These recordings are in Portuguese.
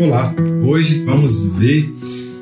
Olá, hoje vamos ver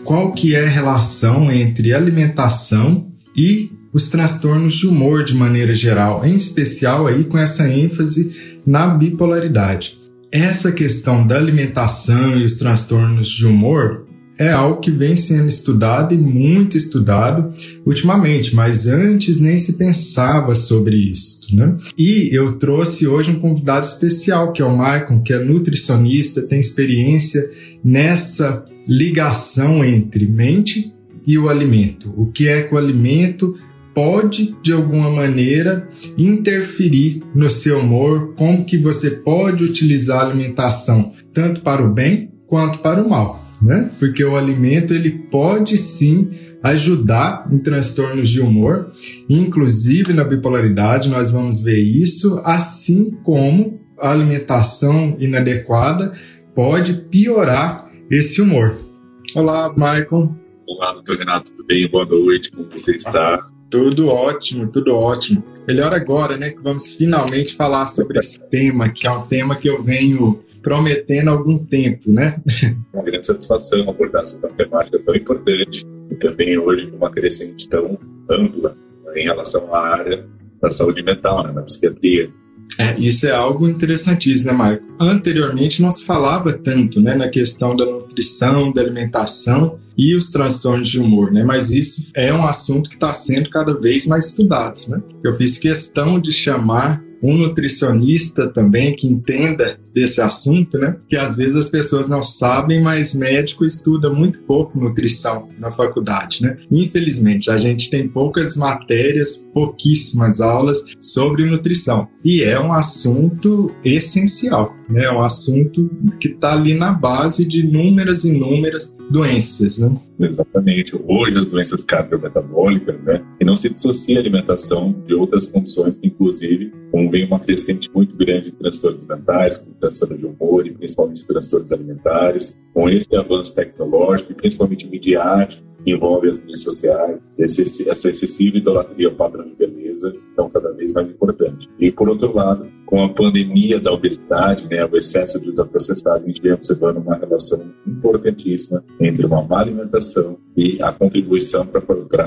qual que é a relação entre alimentação e os transtornos de humor de maneira geral, em especial aí com essa ênfase na bipolaridade. Essa questão da alimentação e os transtornos de humor é algo que vem sendo estudado e muito estudado ultimamente, mas antes nem se pensava sobre isso, né? E eu trouxe hoje um convidado especial, que é o Maicon, que é nutricionista, tem experiência nessa ligação entre mente e o alimento. O que é que o alimento pode de alguma maneira interferir no seu humor, como que você pode utilizar a alimentação tanto para o bem quanto para o mal, né? Porque o alimento ele pode sim ajudar em transtornos de humor, inclusive na bipolaridade, nós vamos ver isso, assim como a alimentação inadequada pode piorar esse humor. Olá, Michael. Olá, doutor Renato, tudo bem? Boa noite, como você está? Tudo ótimo, tudo ótimo. Melhor agora, né, que vamos finalmente falar sobre esse tema, que é um tema que eu venho prometendo algum tempo, né? Uma grande satisfação abordar essa temática tão importante e também hoje uma crescente tão ampla em relação à área da saúde mental, né, na psiquiatria. É, isso é algo interessantíssimo, né, Marco? Anteriormente não se falava tanto né, na questão da nutrição, da alimentação e os transtornos de humor, né? Mas isso é um assunto que está sendo cada vez mais estudado, né? Eu fiz questão de chamar um nutricionista também que entenda desse assunto, né? Que às vezes as pessoas não sabem, mas médico estuda muito pouco nutrição na faculdade, né? Infelizmente, a gente tem poucas matérias, pouquíssimas aulas sobre nutrição. E é um assunto essencial, né? É um assunto que está ali na base de inúmeras e inúmeras doenças, né? Exatamente. Hoje as doenças cardiometabólicas, né? E não se dissocia a alimentação de outras condições, inclusive, como vem uma crescente muito grande de transtornos mentais, como transtorno de humor e principalmente transtornos alimentares, com esse avanço tecnológico e principalmente midiático, que envolve as redes sociais, essa excessiva idolatria ao padrão de beleza, então cada vez mais importante. E por outro lado, com a pandemia da obesidade, né, o excesso de ultraprocessado, a gente vem observando uma relação importantíssima entre uma má alimentação e a contribuição para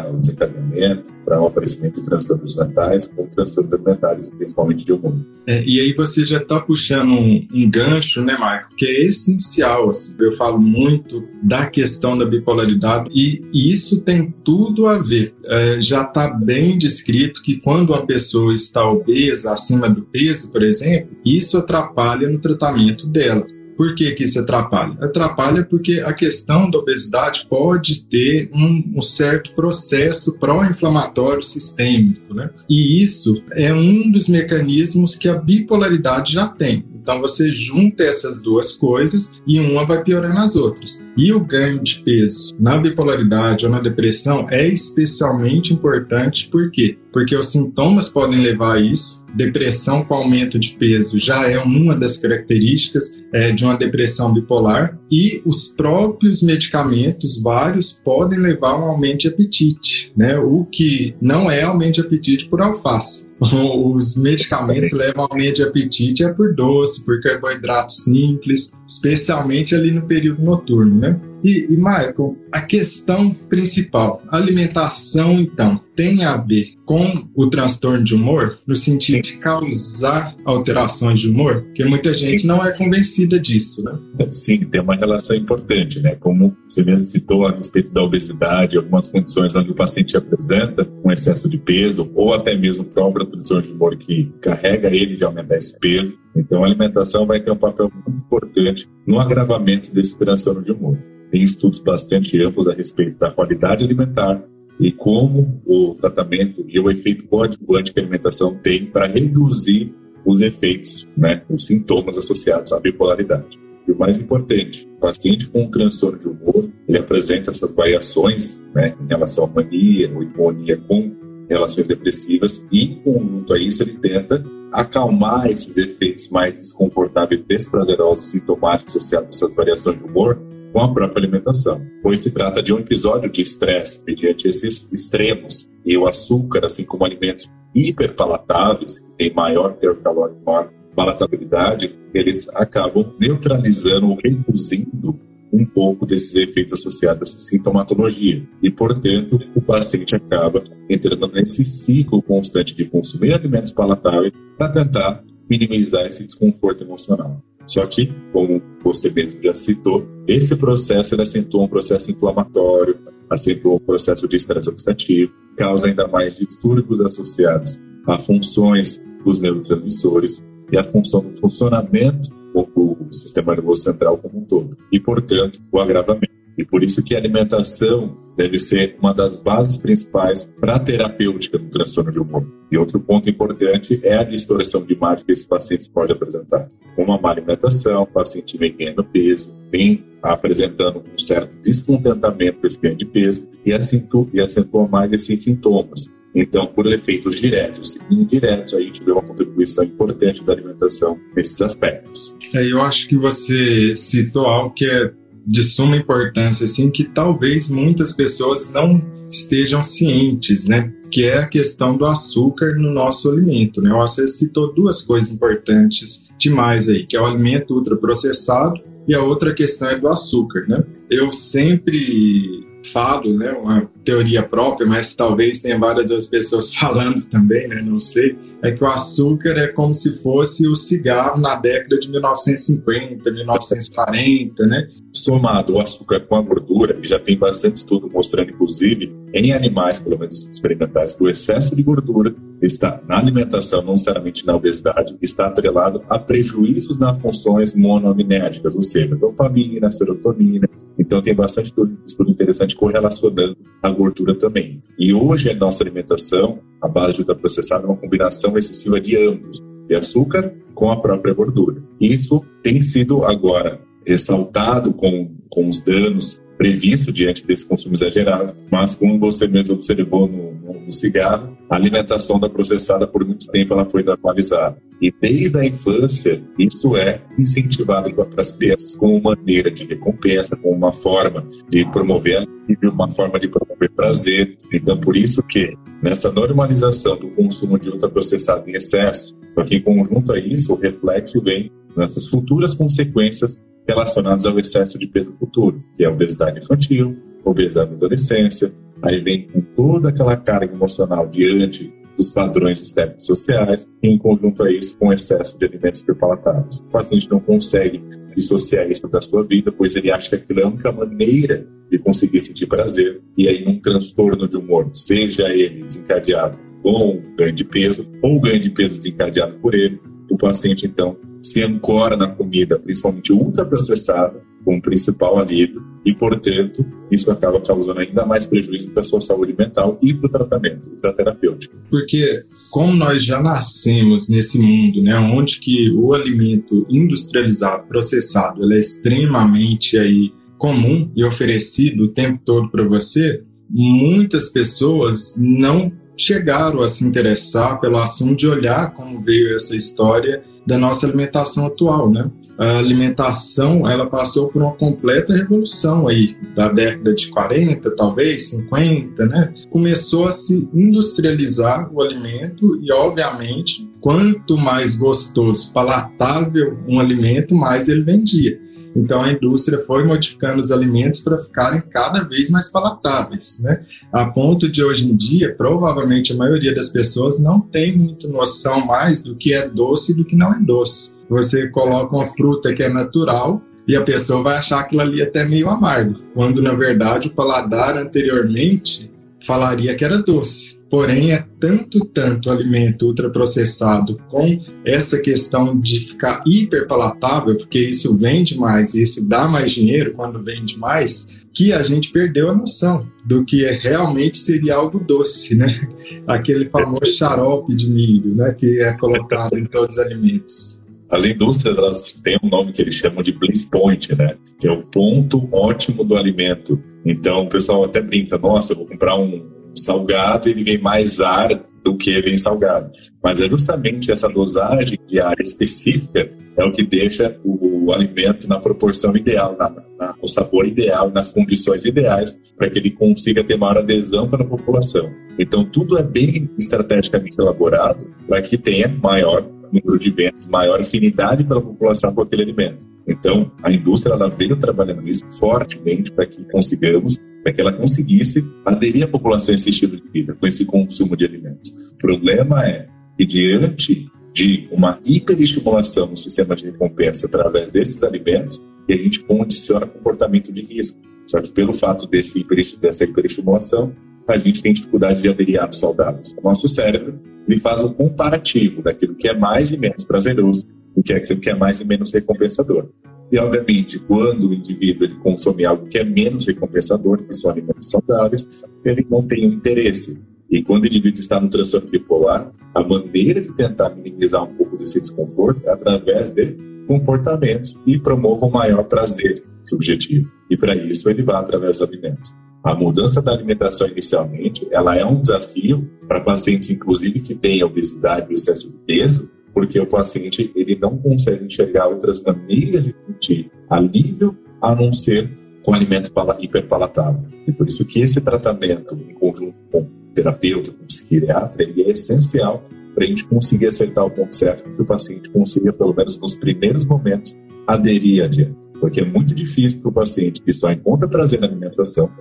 o desencadeamento, para o aparecimento de transtornos mentais ou transtornos alimentares, principalmente de humor. É, e aí você já está puxando um, um, gancho, né, Marco, que é essencial. Assim, eu falo muito da questão da bipolaridade e isso tem tudo a ver. É, já está bem descrito que quando uma pessoa está obesa, acima do peso, por exemplo, isso atrapalha no tratamento dela. Por que, que isso atrapalha? Atrapalha porque a questão da obesidade pode ter um, um certo processo pró-inflamatório sistêmico, né? E isso é um dos mecanismos que a bipolaridade já tem. Então você junta essas duas coisas e uma vai piorando as outras. E o ganho de peso na bipolaridade ou na depressão é especialmente importante, por quê? Porque os sintomas podem levar a isso, depressão com aumento de peso já é uma das características é, de uma depressão bipolar e os próprios medicamentos vários podem levar a um aumento de apetite, né? O que não é aumento de apetite por alface. Os medicamentos levam ao aumento de apetite é por doce, por carboidrato simples, especialmente ali no período noturno, né? E, e Michael, a questão principal, alimentação, então, tem a ver com o transtorno de humor, no sentido de causar alterações de humor, porque muita gente não é convencida disso, né? Sim, tem uma relação importante, né? Como você mesmo citou a respeito da obesidade, algumas condições onde o paciente apresenta um excesso de peso, ou até mesmo o próprio transtorno de humor que carrega ele de aumentar esse peso. Então, a alimentação vai ter um papel muito importante no agravamento desse transtorno de humor. Tem estudos bastante amplos a respeito da qualidade alimentar e como o tratamento e o efeito coadjuvante que a alimentação tem para reduzir os efeitos, né, os sintomas associados à bipolaridade. E o mais importante, o paciente com um transtorno de humor, ele apresenta essas variações né, em relação à mania ou hiponia com relações depressivas e, em conjunto a isso, ele tenta acalmar esses efeitos mais desconfortáveis, desprazerosos, sintomáticos associados a essas variações de humor com a própria alimentação, pois se trata de um episódio de estresse mediante esses extremos. E o açúcar, assim como alimentos hiperpalatáveis, que têm maior teor calórico, maior palatabilidade, eles acabam neutralizando ou reduzindo um pouco desses efeitos associados essa sintomatologia. E, portanto, o paciente acaba entrando nesse ciclo constante de consumir alimentos palatáveis para tentar minimizar esse desconforto emocional. Só que, como você mesmo já citou, esse processo ele acentua um processo inflamatório, acentua um processo de estresse oxidativo, causa ainda mais distúrbios associados a funções dos neurotransmissores e a função do funcionamento do sistema nervoso central como um todo. E, portanto, o agravamento. E por isso que a alimentação deve ser uma das bases principais para a terapêutica do transtorno de humor. E outro ponto importante é a distorção de imagem que esses pacientes podem apresentar. Uma má alimentação, o paciente vem ganhando peso, vem apresentando um certo descontentamento com esse ganho de peso e acentua, e acentua mais esses sintomas. Então, por efeitos diretos e indiretos, a gente vê uma contribuição importante da alimentação nesses aspectos. É, eu acho que você citou algo que é de suma importância, assim, que talvez muitas pessoas não estejam cientes, né? Que é a questão do açúcar no nosso alimento, né? Você citou duas coisas importantes demais aí, que é o alimento ultraprocessado e a outra questão é do açúcar, né? Eu sempre falo, né, uma teoria própria, mas talvez tenha várias das pessoas falando também, né, não sei, é que o açúcar é como se fosse o cigarro na década de 1950, 1940, né? Somado o açúcar com a gordura, e já tem bastante estudo mostrando, inclusive, em animais, pelo menos experimentais, que o excesso de gordura está na alimentação, não necessariamente na obesidade, está atrelado a prejuízos nas funções monoaminéticas, ou seja, dopamina, serotonina. Então tem bastante estudo interessante correlacionando a gordura também. E hoje a nossa alimentação, a base de ultraprocessado, é uma combinação excessiva de ambos, de açúcar com a própria gordura. Isso tem sido agora ressaltado com, com os danos previsto diante desse consumo exagerado, mas como você mesmo observou no, no, no, cigarro, a alimentação da processada por muito tempo ela foi normalizada. E desde a infância, isso é incentivado para as crianças como maneira de recompensa, como uma forma de promover uma forma de promover prazer. Então, por isso que nessa normalização do consumo de ultraprocessado em excesso, porque em conjunto a isso, o reflexo vem nessas futuras consequências relacionados ao excesso de peso futuro, que é a obesidade infantil, obesidade na adolescência, aí vem com toda aquela carga emocional diante dos padrões estéticos sociais, e em conjunto a isso, com excesso de alimentos hiperpalatáveis. O paciente não consegue dissociar isso da sua vida, pois ele acha que aquilo é a única maneira de conseguir sentir prazer, e aí num transtorno de humor, seja ele desencadeado com ganho de peso, ou ganho de peso desencadeado por ele, o paciente então se ancora na comida, principalmente ultraprocessada, como principal alívio, e, portanto, isso acaba causando ainda mais prejuízo para a sua saúde mental e para o tratamento, para a terapêutica. Porque, como nós já nascemos nesse mundo, né, onde que o alimento industrializado, processado, ele é extremamente aí comum e oferecido o tempo todo para você, muitas pessoas não chegaram a se interessar pelo assunto de olhar como veio essa história da nossa alimentação atual, né? A alimentação, ela passou por uma completa revolução aí, da década de 40, talvez, 50, né? Começou a se industrializar o alimento e, obviamente, quanto mais gostoso, palatável um alimento, mais ele vendia. Então a indústria foi modificando os alimentos para ficarem cada vez mais palatáveis, né? A ponto de hoje em dia, provavelmente a maioria das pessoas não tem muita noção mais do que é doce e do que não é doce. Você coloca uma fruta que é natural e a pessoa vai achar aquilo ali até meio amargo, quando na verdade o paladar anteriormente falaria que era doce. Porém, é tanto, tanto alimento ultraprocessado com essa questão de ficar hiperpalatável, porque isso vende mais isso dá mais dinheiro quando vende mais, que a gente perdeu a noção do que é, realmente seria algo doce, né? Aquele famoso xarope de milho, né? Que é colocado em todos os alimentos. As indústrias elas têm um nome que eles chamam de bliss point, né? Que é o ponto ótimo do alimento. Então o pessoal até brinca: nossa, eu vou comprar um salgado ele vem mais ar do que vem salgado. Mas é justamente essa dosagem de ar específica é o que deixa o, o alimento na proporção ideal, na, na, no sabor ideal, nas condições ideais para que ele consiga ter maior adesão para a população. Então tudo é bem estrategicamente elaborado para que tenha maior número de vendas, maior afinidade pela população com aquele alimento. Então, a indústria ela veio trabalhando isso fortemente para que consigamos, para que ela conseguisse aderir a população a esse estilo de vida, com esse consumo de alimentos. O problema é que diante de uma hiperestimulação no sistema de recompensa através desses alimentos, a gente condiciona comportamento de risco. Só que pelo fato desse dessa hiperestimulação, a gente tem dificuldade de aderir a hábitos saudáveis. O nosso cérebro ele faz um comparativo daquilo que é mais e menos prazeroso do que aquilo que é mais e menos recompensador. E, obviamente, quando o indivíduo ele consome algo que é menos recompensador, que são alimentos saudáveis, ele não tem interesse. E quando o indivíduo está no transtorno bipolar, a maneira de tentar minimizar um pouco desse desconforto é através de comportamentos que promovam maior prazer subjetivo. E para isso ele vai através dos alimentos. A mudança da alimentação inicialmente, ela é um desafio para pacientes, inclusive, que têm obesidade e excesso de peso, porque o paciente ele não consegue enxergar outras maneiras de sentir alívio a não ser com alimento hiperpalatável. E por isso que esse tratamento, em conjunto com terapeuta, com psiquiatra, ele é essencial para a gente conseguir acertar o ponto certo, que o paciente consiga, pelo menos nos primeiros momentos, aderir adiante. Porque é muito difícil para o paciente que só encontra prazer na alimentação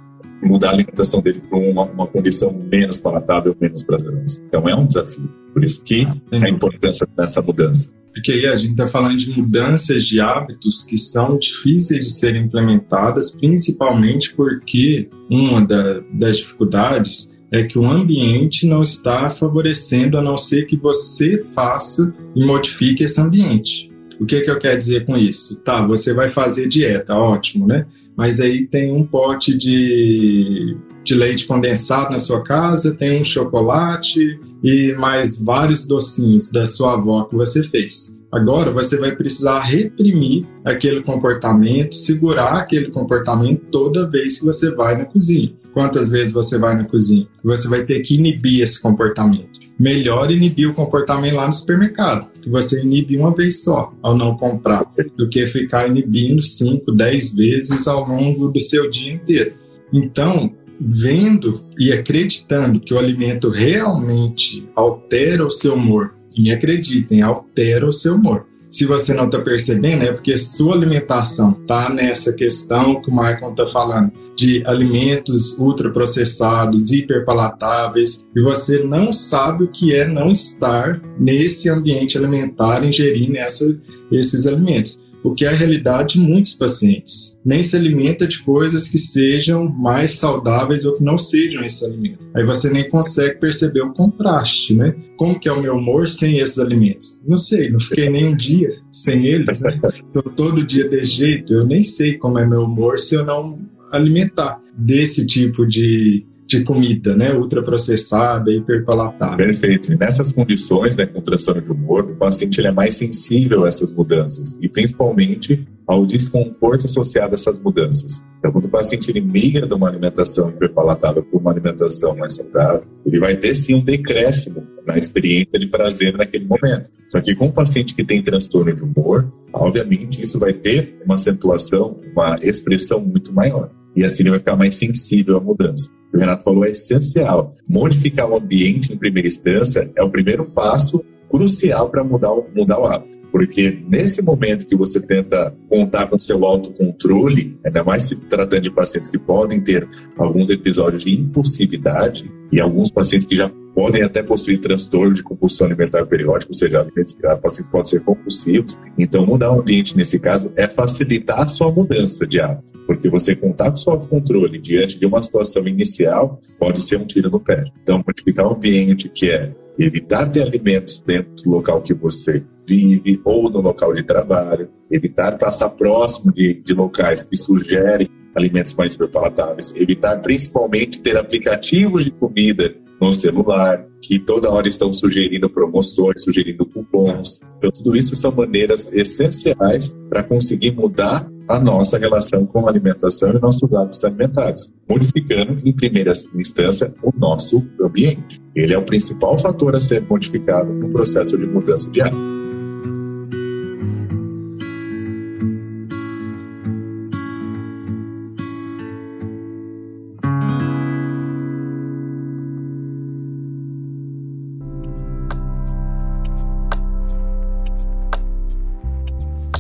mudar a alimentação dele para uma, uma condição menos palatável, menos prazerosa. Então é um desafio. Por isso que a importância dessa mudança. Porque aí a gente está falando de mudanças de hábitos que são difíceis de serem implementadas, principalmente porque uma da, das dificuldades é que o ambiente não está favorecendo a não ser que você faça e modifique esse ambiente. O que, que eu quero dizer com isso? Tá, você vai fazer dieta, ótimo, né? Mas aí tem um pote de, de leite condensado na sua casa, tem um chocolate e mais vários docinhos da sua avó que você fez. Agora você vai precisar reprimir aquele comportamento, segurar aquele comportamento toda vez que você vai na cozinha. Quantas vezes você vai na cozinha? Você vai ter que inibir esse comportamento melhor inibir o comportamento lá no supermercado, que você inibe uma vez só ao não comprar, do que ficar inibindo 5, 10 vezes ao longo do seu dia inteiro. Então, vendo e acreditando que o alimento realmente altera o seu humor, e acreditem, altera o seu humor se você não está percebendo, é porque sua alimentação está nessa questão que o Michael está falando, de alimentos ultraprocessados, hiperpalatáveis, e você não sabe o que é não estar nesse ambiente alimentar, ingerindo essa, esses alimentos o que é a realidade de muitos pacientes. Nem se alimenta de coisas que sejam mais saudáveis ou que não sejam esses alimentos. Aí você nem consegue perceber o contraste, né? Como que é o meu humor sem esses alimentos? Não sei, não fiquei nem um dia sem eles, né? Tô todo dia desse jeito, eu nem sei como é meu humor se eu não alimentar desse tipo de de comida, né, ultraprocessada, hiperpalatável. Perfeito. E nessas condições, né, com transtorno de humor, o paciente ele é mais sensível a essas mudanças e principalmente ao desconforto associado a essas mudanças. Então, quando o paciente ele migra de uma alimentação hiperpalatável para uma alimentação mais saudável, ele vai ter sim um decréscimo na experiência de prazer naquele momento. Só que com o paciente que tem transtorno de humor, obviamente isso vai ter uma acentuação, uma expressão muito maior. E assim ele vai ficar mais sensível à mudança o Renato falou é essencial. Modificar o ambiente em primeira instância é o primeiro passo crucial para mudar, o, mudar o hábito. Porque nesse momento que você tenta contar com seu autocontrole, ainda mais se tratando de pacientes que podem ter alguns episódios de impulsividade, e alguns pacientes que já podem até possuir transtorno de compulsão alimentar periódica, ou seja, alimentos que pacientes podem ser compulsivos. Então, mudar o ambiente nesse caso é facilitar a sua mudança de hábito, porque você contar com o seu autocontrole diante de uma situação inicial pode ser um tiro no pé. Então, modificar o ambiente que é evitar ter alimentos dentro do local que você vive ou no local de trabalho, evitar passar próximo de, de locais que sugerem alimentos mais palatáveis, evitar principalmente ter aplicativos de comida no celular, que toda hora estão sugerindo promoções, sugerindo cupons. Então, tudo isso são maneiras essenciais para conseguir mudar a nossa relação com a alimentação e nossos hábitos alimentares, modificando, em primeira instância, o nosso ambiente. Ele é o principal fator a ser modificado no processo de mudança de hábito.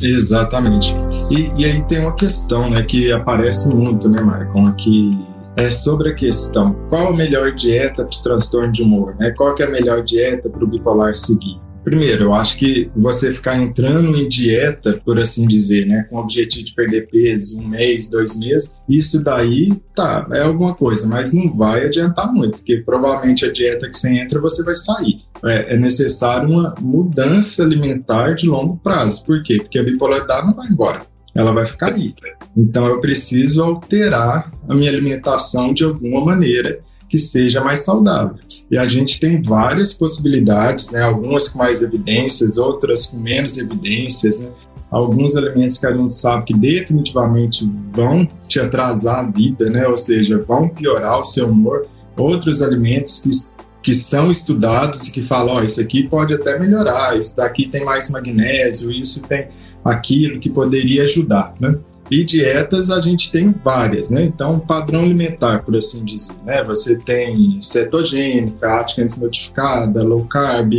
Exatamente. E, e aí tem uma questão, né, que aparece muito, né, Marcon, aqui é sobre a questão qual a melhor dieta para transtorno de humor, né? Qual que é a melhor dieta para o bipolar seguir? Primeiro, eu acho que você ficar entrando em dieta, por assim dizer, né, com o objetivo de perder peso um mês, dois meses, isso daí, tá, é alguma coisa, mas não vai adiantar muito, porque provavelmente a dieta que você entra, você vai sair. É, é necessário uma mudança alimentar de longo prazo. Por quê? Porque a bipolaridade não vai embora ela vai ficar aí. Então eu preciso alterar a minha alimentação de alguma maneira que seja mais saudável. E a gente tem várias possibilidades, né? algumas com mais evidências, outras com menos evidências. Né? Alguns alimentos que a gente sabe que definitivamente vão te atrasar a vida, né? ou seja, vão piorar o seu humor. Outros alimentos que, que são estudados e que falam: oh, isso aqui pode até melhorar, isso daqui tem mais magnésio, isso tem aquilo que poderia ajudar. Né? E dietas a gente tem várias, né? Então, padrão alimentar, por assim dizer, né? Você tem cetogênica, Atkins modificada, low carb,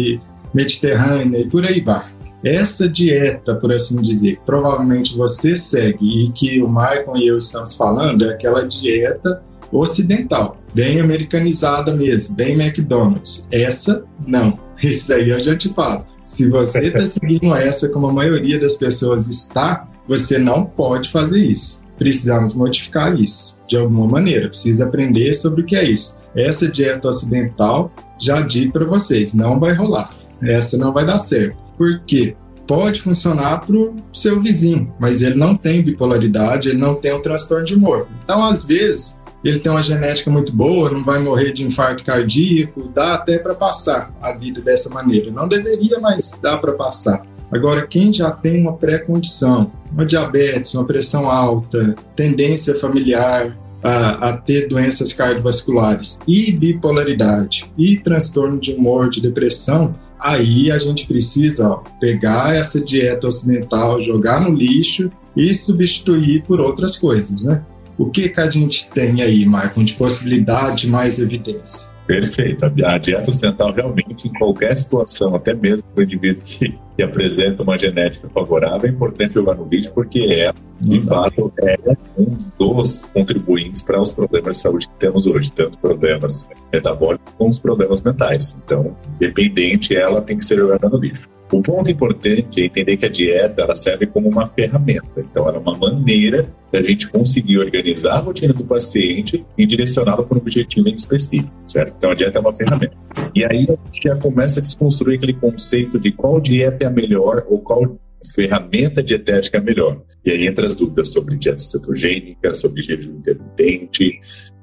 mediterrânea e por aí vai. Essa dieta, por assim dizer, que provavelmente você segue e que o Michael e eu estamos falando, é aquela dieta ocidental, bem americanizada mesmo, bem McDonald's. Essa, não. Isso aí eu já te falo. Se você está seguindo essa como a maioria das pessoas está, você não pode fazer isso. Precisamos modificar isso de alguma maneira. Precisa aprender sobre o que é isso. Essa dieta ocidental, já digo para vocês, não vai rolar. Essa não vai dar certo. Por quê? Pode funcionar para o seu vizinho, mas ele não tem bipolaridade, ele não tem um transtorno de humor. Então, às vezes, ele tem uma genética muito boa, não vai morrer de infarto cardíaco, dá até para passar a vida dessa maneira. Não deveria, mas dá para passar. Agora, quem já tem uma pré-condição, uma diabetes, uma pressão alta, tendência familiar a, a, ter doenças cardiovasculares e bipolaridade e transtorno de humor, de depressão, aí a gente precisa ó, pegar essa dieta ocidental, jogar no lixo e substituir por outras coisas, né? O que, que a gente tem aí, Marco, de possibilidade mais evidência? Perfeito. A dieta ocidental realmente, em qualquer situação, até mesmo para o indivíduo que, que, apresenta uma genética favorável, é importante jogar no lixo, porque é, de Não fato, é um dos contribuintes para os problemas de saúde que temos hoje, tanto problemas metabólicos como os problemas mentais. Então, independente, ela tem que ser jogada no lixo. O ponto importante é entender que a dieta ela serve como uma ferramenta. Então, ela é uma maneira da gente conseguir organizar a rotina do paciente e direcioná-la para um objetivo específico, certo? Então, a dieta é uma ferramenta. E aí, a gente já começa a desconstruir aquele conceito de qual dieta é a melhor ou qual ferramenta dietética é melhor. E aí entra as dúvidas sobre dieta cetogênica, sobre jejum intermitente,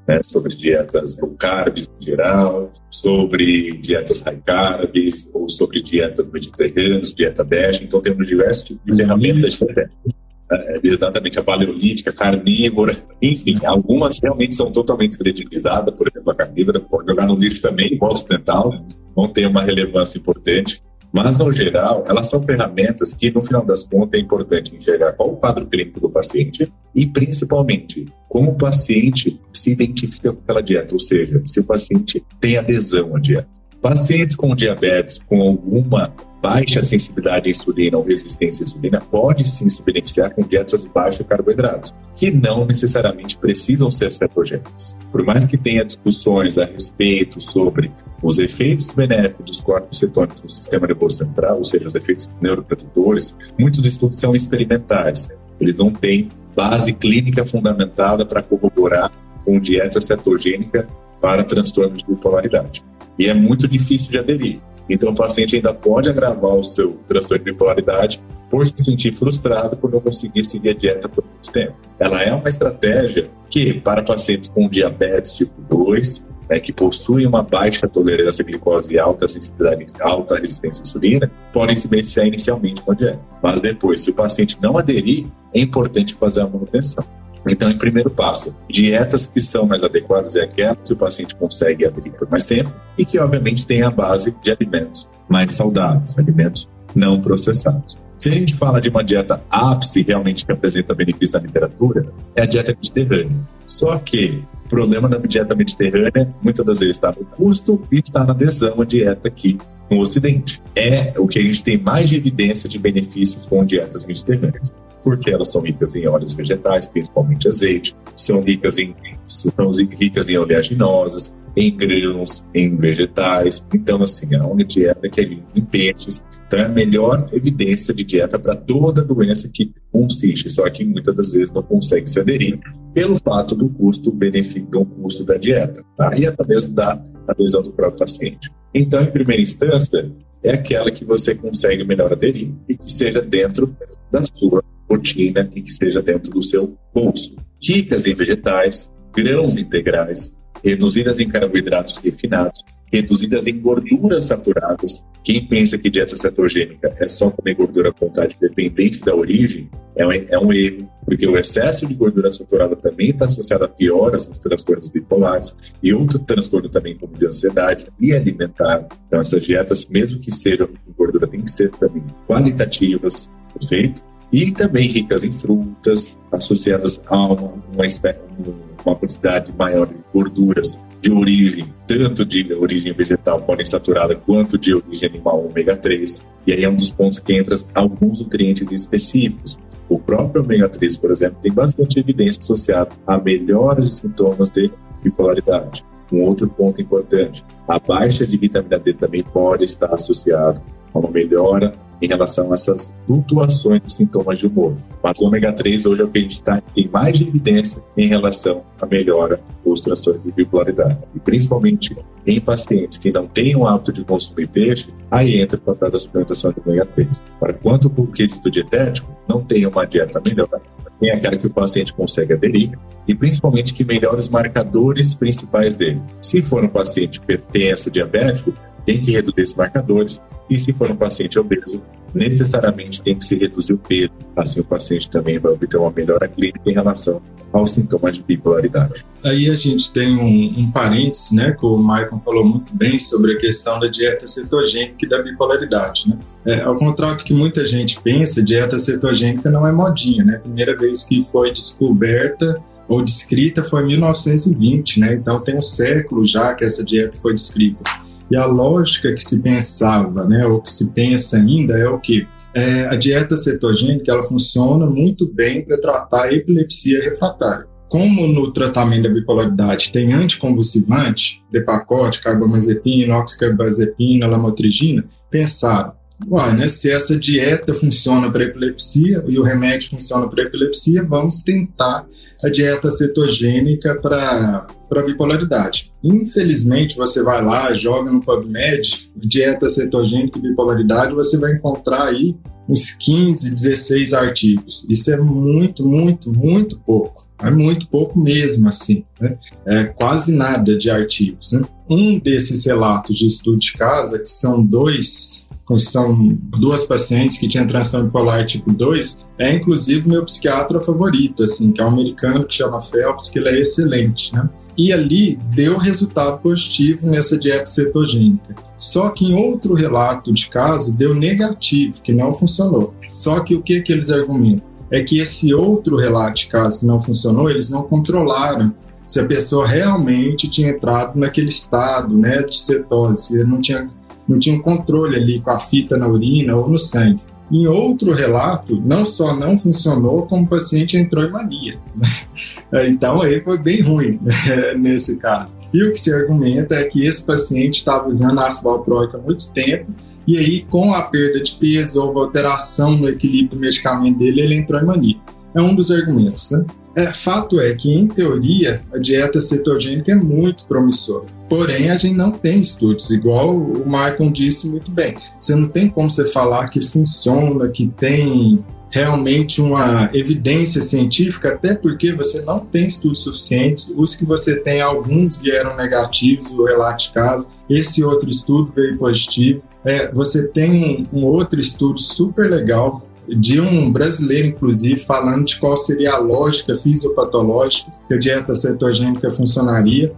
né, sobre dietas low carbs em geral, sobre dietas high carbs, ou sobre dietas mediterrâneas, dieta DASH. Então, temos diversos tipos de ferramentas dietéticas. É, exatamente, a paleolítica, carnívora, enfim, algumas realmente são totalmente descredibilizadas, por exemplo, a carnívora pode jogar no lixo também, igual ocidental, não tem uma relevância importante. Mas, no geral, elas são ferramentas que, no final das contas, é importante enxergar qual o quadro clínico do paciente e, principalmente, como o paciente se identifica com aquela dieta, ou seja, se o paciente tem adesão à dieta. Pacientes com diabetes, com alguma baixa sensibilidade à insulina ou resistência à insulina pode sim se beneficiar com dietas de baixo carboidrato, que não necessariamente precisam ser cetogênicas. Por mais que tenha discussões a respeito sobre os efeitos benéficos dos corpos cetônicos no sistema nervoso central, ou seja, os efeitos neuroprotetores, muitos estudos são experimentais. Eles não têm base clínica fundamentada para corroborar com dieta cetogênica para transtorno de bipolaridade. E é muito difícil de aderir. Então, o paciente ainda pode agravar o seu transtorno de bipolaridade por se sentir frustrado por não conseguir seguir a dieta por muito tempo. Ela é uma estratégia que, para pacientes com diabetes tipo 2, né, que possuem uma baixa tolerância à glicose e alta sensibilidade, alta resistência à insulina, podem se beneficiar inicialmente com a dieta. Mas depois, se o paciente não aderir, é importante fazer a manutenção. Então, em primeiro passo, dietas que são mais adequadas é aquela que o paciente consegue aderir por mais tempo e que, obviamente, tem a base de alimentos mais saudáveis, alimentos não processados. Se a gente fala de uma dieta ápice realmente que apresenta benefício na literatura, é a dieta mediterrânea. Só que o problema da dieta mediterrânea muitas das vezes está no custo e está na adesão à dieta aqui no Ocidente. É o que a gente tem mais de evidência de benefícios com dietas mediterrâneas porque elas são ricas em óleos vegetais, principalmente azeite, são ricas em, são ricas em oleaginosas, em grãos, em vegetais. Então, assim, é uma dieta que é rica em peixes. Então, é a melhor evidência de dieta para toda doença que consiste, só que muitas das vezes não consegue se aderir pelo fato do custo-benefício, do custo da dieta, tá? e até mesmo da adesão do próprio paciente. Então, em primeira instância, é aquela que você consegue melhor aderir e que esteja dentro da sua rotina e que esteja dentro do seu bolso. Ricas em vegetais, grãos integrais, reduzidas em carboidratos refinados, reduzidas em gorduras saturadas. Quem pensa que dieta cetogênica é só comer gordura à vontade, dependente da origem, é um, é um erro, porque o excesso de gordura saturada também está associado a pioras nos transtornos bipolares e outro transtorno também como de ansiedade e alimentar. Então, essas dietas, mesmo que sejam com gordura, têm que ser também qualitativas, perfeito? E também ricas em frutas, associadas a uma, uma, quantidade maior de gorduras de origem, tanto de origem vegetal poliinsaturada quanto de origem animal ômega 3. E aí é um dos pontos que entra alguns nutrientes específicos. O próprio ômega 3, por exemplo, tem bastante evidência associada a melhores sintomas de bipolaridade. Um outro ponto importante, a baixa de vitamina D também pode estar associado a uma melhora em relação a essas flutuações de sintomas de humor. Mas o ômega 3 hoje é o que a gente tá, tem mais evidência em relação à melhora dos transtornos de bipolaridade. E principalmente em pacientes que não têm o hábito de consumir peixe, aí entra o papel da suplementação de ômega 3. Para quanto o quesito dietético, não tem uma dieta melhor, tem aquela que o paciente consegue aderir e principalmente que melhora os marcadores principais dele. Se for um paciente hipertenso, diabético, tem que reduzir esses marcadores e se for um paciente obeso, necessariamente tem que se reduzir o peso. Assim, o paciente também vai obter uma melhora clínica em relação aos sintomas de bipolaridade. Aí a gente tem um, um parênteses, né, que o Michael falou muito bem sobre a questão da dieta cetogênica e da bipolaridade, né? É, ao contrário do que muita gente pensa, dieta cetogênica não é modinha, né? A primeira vez que foi descoberta ou descrita foi em 1920, né? Então tem um século já que essa dieta foi descrita. E a lógica que se pensava, né, ou que se pensa ainda, é o que? É, a dieta cetogênica ela funciona muito bem para tratar a epilepsia refratária. Como no tratamento da bipolaridade tem anticonvulsivante, depacote, carbamazepina, oxcarbazepina, lamotrigina, pensaram, Né, se essa dieta funciona para epilepsia e o remédio funciona para epilepsia, vamos tentar a dieta cetogênica para bipolaridade. Infelizmente, você vai lá, joga no PubMed, dieta cetogênica e bipolaridade, você vai encontrar aí uns 15, 16 artigos. Isso é muito, muito, muito pouco. É muito pouco mesmo, assim. Né? É quase nada de artigos. Né? Um desses relatos de estudo de casa, que são dois são duas pacientes que tinham transtorno bipolar tipo 2, é inclusive meu psiquiatra favorito, assim, que é um americano que chama Phelps, que ele é excelente, né? E ali deu resultado positivo nessa dieta cetogênica. Só que em outro relato de caso deu negativo, que não funcionou. Só que o que, que eles argumentam? É que esse outro relato de caso que não funcionou, eles não controlaram se a pessoa realmente tinha entrado naquele estado né, de cetose, ele não tinha não tinham controle ali com a fita na urina ou no sangue. Em outro relato, não só não funcionou, como o paciente entrou em mania. Então, aí foi bem ruim nesse caso. E o que se argumenta é que esse paciente estava usando ácido valproico há muito tempo, e aí, com a perda de peso ou alteração no equilíbrio do medicamento dele, ele entrou em mania. É um dos argumentos, né? É, fato é que, em teoria, a dieta cetogênica é muito promissora. Porém, a gente não tem estudos, igual o Michael disse muito bem. Você não tem como você falar que funciona, que tem realmente uma evidência científica, até porque você não tem estudos suficientes. Os que você tem, alguns vieram negativos, o relato de caso. Esse outro estudo veio positivo. É, você tem um, um outro estudo super legal de um brasileiro, inclusive, falando de qual seria a lógica fisiopatológica que a dieta cetogênica funcionaria.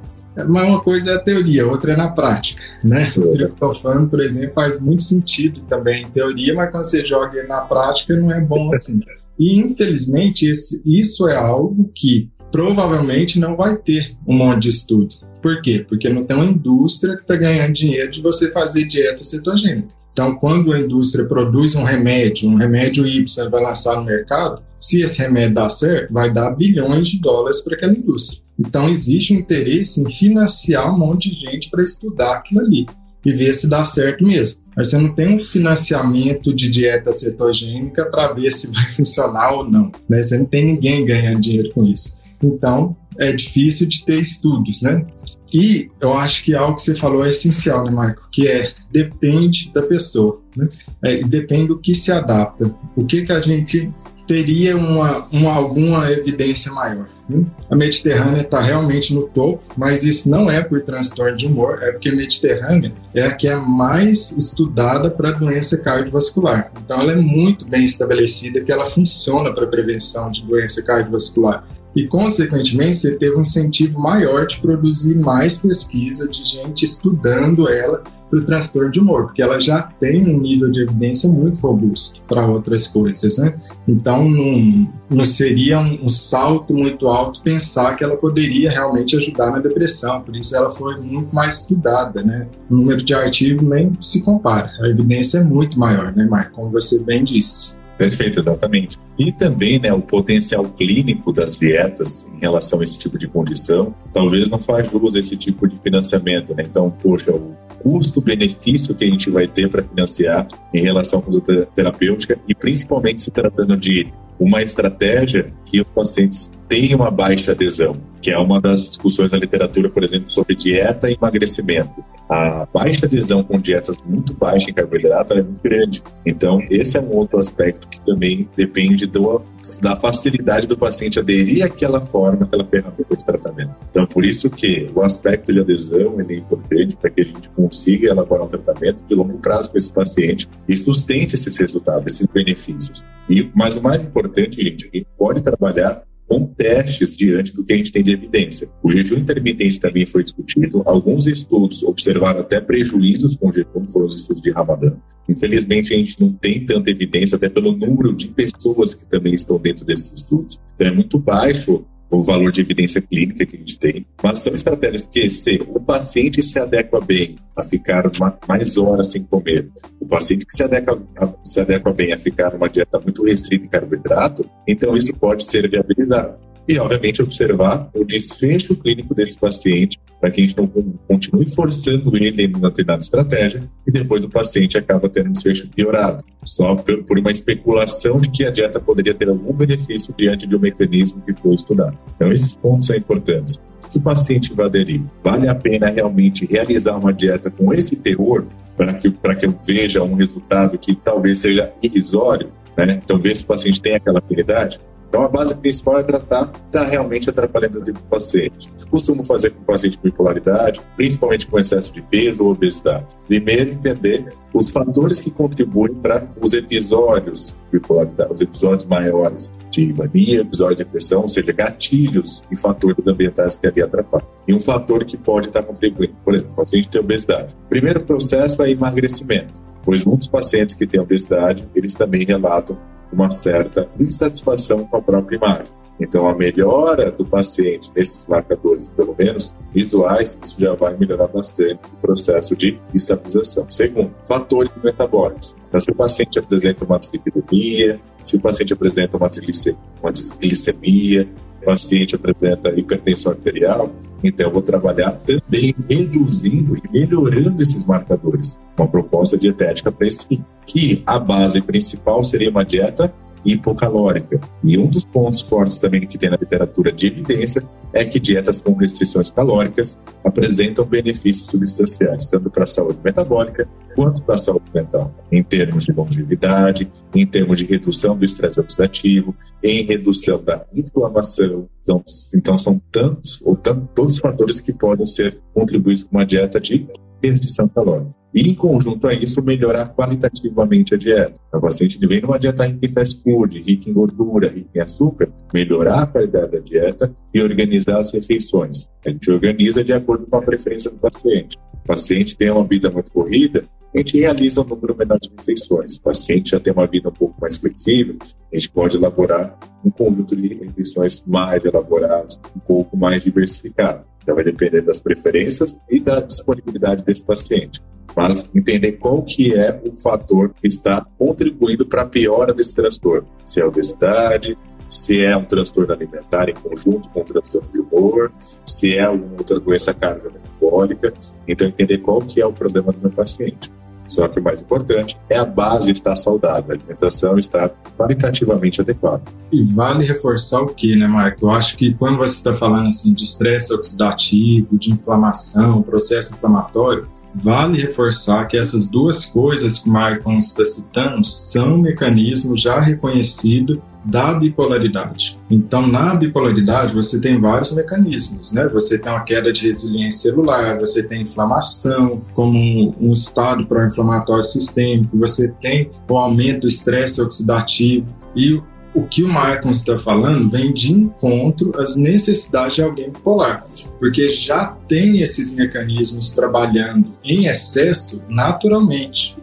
Mas uma coisa é a teoria, outra é na prática, né? O triptofano, por exemplo, faz muito sentido também em teoria, mas quando você joga ele na prática não é bom assim. E, infelizmente, esse, isso é algo que provavelmente não vai ter um monte de estudo. Por quê? Porque não tem uma indústria que está ganhando dinheiro de você fazer dieta cetogênica. Então, quando a indústria produz um remédio, um remédio Y vai lançar no mercado, se esse remédio dá certo, vai dar bilhões de dólares para aquela indústria. Então, existe um interesse em financiar um monte de gente para estudar aquilo ali e ver se dá certo mesmo. Mas você não tem um financiamento de dieta cetogênica para ver se vai funcionar ou não. Né? Você não tem ninguém ganhando dinheiro com isso. Então, é difícil de ter estudos, né? E eu acho que algo que você falou é essencial, né, Michael? Que é depende da pessoa, né? É, depende do que se adapta. O que que a gente teria uma, uma alguma evidência maior? Né? A Mediterrânea está realmente no topo, mas isso não é por transtorno de humor, é porque a Mediterrânea é a que é mais estudada para doença cardiovascular. Então, ela é muito bem estabelecida que ela funciona para prevenção de doença cardiovascular. E, consequentemente, você teve um incentivo maior de produzir mais pesquisa de gente estudando ela para o transtorno de humor, porque ela já tem um nível de evidência muito robusto para outras coisas, né? Então, não, não seria um, um, salto muito alto pensar que ela poderia realmente ajudar na depressão, por isso ela foi muito mais estudada, né? O número de artigos nem se compara, a evidência é muito maior, né, Marco? Como você bem disse. Perfeito, exatamente. E também né, o potencial clínico das dietas em relação a esse tipo de condição, talvez não faz jus esse tipo de financiamento. Né? Então, poxa, o custo-benefício que a gente vai ter para financiar em relação com a terapêutica, e principalmente se tratando de uma estratégia que os pacientes têm uma baixa adesão, que é uma das discussões na literatura, por exemplo, sobre dieta e emagrecimento. A baixa adesão com dietas muito baixas em carboidrato é muito grande. Então, esse é um outro aspecto que também depende do, da facilidade do paciente aderir àquela forma, àquela ferramenta de tratamento. Então, por isso que o aspecto de adesão é importante para que a gente consiga elaborar um tratamento de longo prazo com esse paciente e sustente esses resultados, esses benefícios. E, mas o mais importante, gente, a gente pode trabalhar com testes diante do que a gente tem de evidência. O jejum intermitente também foi discutido. Alguns estudos observaram até prejuízos com o jejum, foram os estudos de Ramadã. Infelizmente, a gente não tem tanta evidência, até pelo número de pessoas que também estão dentro desses estudos. Então, é muito baixo o valor de evidência clínica que a gente tem, mas são estratégias que se o paciente se adequa bem a ficar mais horas sem comer, o paciente que se adequa, se adequa bem a ficar numa dieta muito restrita em carboidrato, então isso pode ser viabilizado e, obviamente, observar o desfecho clínico desse paciente para que a gente não continue forçando ele uma determinada estratégia e depois o paciente acaba tendo um desfecho piorado, só por uma especulação de que a dieta poderia ter algum benefício diante de um mecanismo que foi estudado. Então, esses pontos são importantes. O que o paciente vai aderir? Vale a pena realmente realizar uma dieta com esse teor para que, para que eu veja um resultado que talvez seja irrisório? Né? Então, ver se o paciente tem aquela afinidade. Então, a base principal é tratar está realmente atrapalhando do paciente. Eu costumo fazer com o paciente com bipolaridade, principalmente com excesso de peso ou obesidade. Primeiro, entender os fatores que contribuem para os episódios de bipolaridade, os episódios maiores de mania, episódios de depressão, ou seja, gatilhos e fatores ambientais que ali atrapalham. E um fator que pode estar contribuindo, por exemplo, o paciente tem obesidade. O primeiro processo é emagrecimento, pois muitos pacientes que têm obesidade, eles também relatam uma certa insatisfação com a própria imagem. Então, a melhora do paciente nesses marcadores, pelo menos visuais, isso já vai melhorar bastante o processo de estabilização. Segundo, fatores metabólicos. Então, se o paciente apresenta uma dislipidemia, se o paciente apresenta uma desglicemia, o paciente apresenta hipertensão arterial, então eu vou trabalhar também reduzindo e melhorando esses marcadores. Uma proposta dietética para isso, que a base principal seria uma dieta hipocalórica. E um dos pontos fortes também que tem na literatura de evidência é que dietas com restrições calóricas apresentam benefícios substanciais, tanto para a saúde metabólica quanto para a saúde mental, em termos de longevidade, em termos de redução do estresse oxidativo, em redução da inflamação. Então, então são tantos ou tantos, todos os fatores que podem ser contribuídos com uma dieta de restrição calórica. E, em conjunto a isso, melhorar qualitativamente a dieta. O paciente vem numa dieta rica em fast food, rica em gordura, rica em açúcar, melhorar a qualidade da dieta e organizar as refeições. A gente organiza de acordo com a preferência do paciente. O paciente tem uma vida muito corrida, a gente realiza um número menor de refeições. O paciente já tem uma vida um pouco mais flexível, a gente pode elaborar um conjunto de refeições mais elaborados, um pouco mais diversificado. Então vai depender das preferências e da disponibilidade desse paciente mas entender qual que é o fator que está contribuindo para a piora desse transtorno. Se é obesidade, se é um transtorno alimentar em conjunto com um transtorno de humor, se é alguma outra doença cardiometabólica. Então, entender qual que é o problema do meu paciente. Só que o mais importante é a base estar saudável, a alimentação está qualitativamente adequada. E vale reforçar o que, né, Marco? Eu acho que quando você está falando assim de estresse oxidativo, de inflamação, processo inflamatório, Vale reforçar que essas duas coisas que Maicon está citando são mecanismos já reconhecidos da bipolaridade. Então, na bipolaridade, você tem vários mecanismos, né? Você tem uma queda de resiliência celular, você tem inflamação, como um, estado pró-inflamatório sistêmico, você tem o aumento do estresse oxidativo e o que o Marcos está falando vem de encontro às necessidades de alguém bipolar, porque já tem esses mecanismos trabalhando em excesso naturalmente,